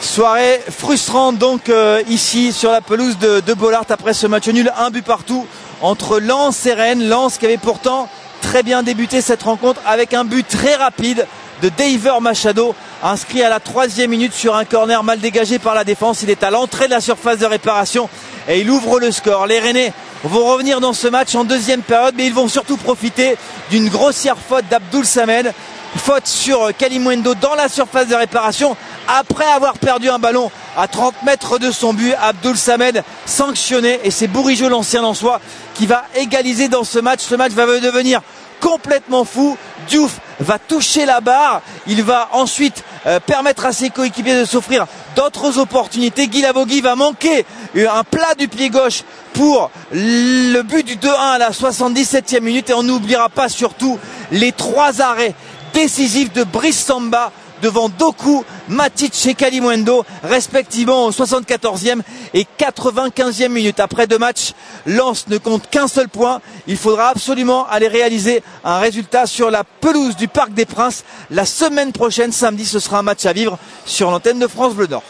Soirée frustrante donc euh, ici sur la pelouse de, de Bollard après ce match nul, un but partout entre Lens et Rennes. Lens qui avait pourtant très bien débuté cette rencontre avec un but très rapide de Daver Machado, inscrit à la troisième minute sur un corner mal dégagé par la défense. Il est à l'entrée de la surface de réparation et il ouvre le score. Les Rennais vont revenir dans ce match en deuxième période, mais ils vont surtout profiter d'une grossière faute d'Abdoul Samed. Faute sur Kalimwendo dans la surface de réparation après avoir perdu un ballon à 30 mètres de son but. Abdoul Samed sanctionné et c'est Bourigeau l'ancien en soi qui va égaliser dans ce match. Ce match va devenir complètement fou. Diouf va toucher la barre. Il va ensuite euh, permettre à ses coéquipiers de s'offrir d'autres opportunités. Guy Lavogui va manquer un plat du pied gauche pour le but du 2-1 à la 77e minute. Et on n'oubliera pas surtout les trois arrêts décisifs de Brice Samba devant Doku, Matic et Kalimwendo, respectivement au 74e et 95e minute. Après deux matchs, Lens ne compte qu'un seul point. Il faudra absolument aller réaliser un résultat sur la pelouse du Parc des Princes. La semaine prochaine, samedi, ce sera un match à vivre sur l'antenne de France Bleu Nord.